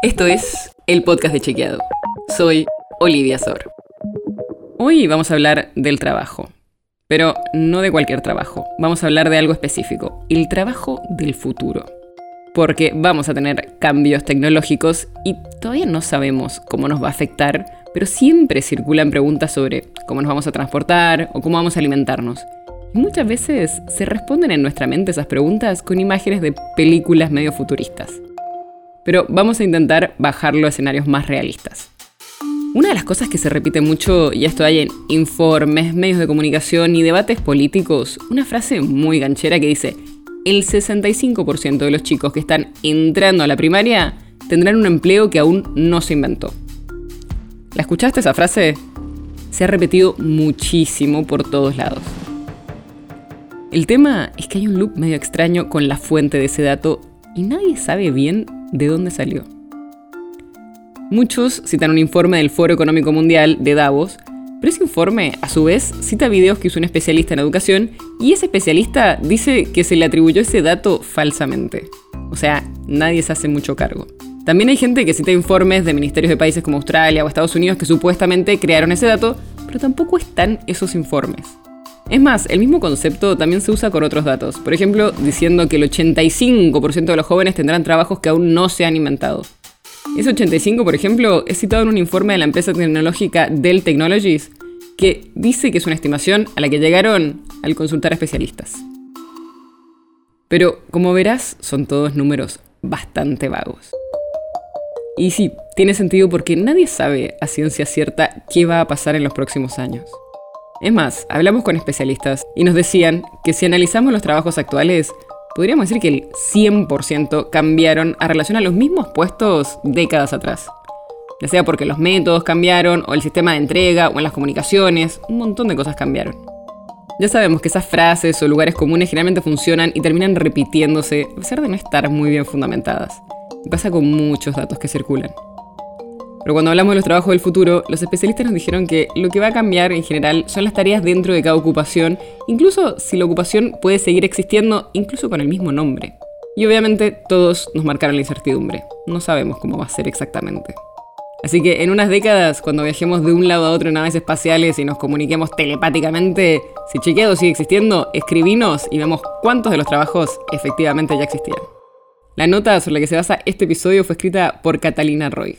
Esto es el podcast de Chequeado. Soy Olivia Sor. Hoy vamos a hablar del trabajo. Pero no de cualquier trabajo. Vamos a hablar de algo específico. El trabajo del futuro. Porque vamos a tener cambios tecnológicos y todavía no sabemos cómo nos va a afectar, pero siempre circulan preguntas sobre cómo nos vamos a transportar o cómo vamos a alimentarnos. Y muchas veces se responden en nuestra mente esas preguntas con imágenes de películas medio futuristas. Pero vamos a intentar bajarlo a escenarios más realistas. Una de las cosas que se repite mucho, y esto hay en informes, medios de comunicación y debates políticos, una frase muy ganchera que dice, el 65% de los chicos que están entrando a la primaria tendrán un empleo que aún no se inventó. ¿La escuchaste esa frase? Se ha repetido muchísimo por todos lados. El tema es que hay un loop medio extraño con la fuente de ese dato y nadie sabe bien de dónde salió. Muchos citan un informe del Foro Económico Mundial de Davos, pero ese informe, a su vez, cita videos que hizo un especialista en educación y ese especialista dice que se le atribuyó ese dato falsamente. O sea, nadie se hace mucho cargo. También hay gente que cita informes de ministerios de países como Australia o Estados Unidos que supuestamente crearon ese dato, pero tampoco están esos informes. Es más, el mismo concepto también se usa con otros datos. Por ejemplo, diciendo que el 85% de los jóvenes tendrán trabajos que aún no se han inventado. Ese 85, por ejemplo, es citado en un informe de la empresa tecnológica Dell Technologies, que dice que es una estimación a la que llegaron al consultar a especialistas. Pero, como verás, son todos números bastante vagos. Y sí, tiene sentido porque nadie sabe a ciencia cierta qué va a pasar en los próximos años. Es más, hablamos con especialistas y nos decían que si analizamos los trabajos actuales, podríamos decir que el 100% cambiaron a relación a los mismos puestos décadas atrás. Ya sea porque los métodos cambiaron, o el sistema de entrega, o en las comunicaciones, un montón de cosas cambiaron. Ya sabemos que esas frases o lugares comunes generalmente funcionan y terminan repitiéndose, a pesar de no estar muy bien fundamentadas. Y pasa con muchos datos que circulan. Pero cuando hablamos de los trabajos del futuro, los especialistas nos dijeron que lo que va a cambiar en general son las tareas dentro de cada ocupación, incluso si la ocupación puede seguir existiendo, incluso con el mismo nombre. Y obviamente todos nos marcaron la incertidumbre. No sabemos cómo va a ser exactamente. Así que en unas décadas, cuando viajemos de un lado a otro en naves espaciales y nos comuniquemos telepáticamente, si chequeado sigue existiendo, escribinos y vemos cuántos de los trabajos efectivamente ya existían. La nota sobre la que se basa este episodio fue escrita por Catalina Roy.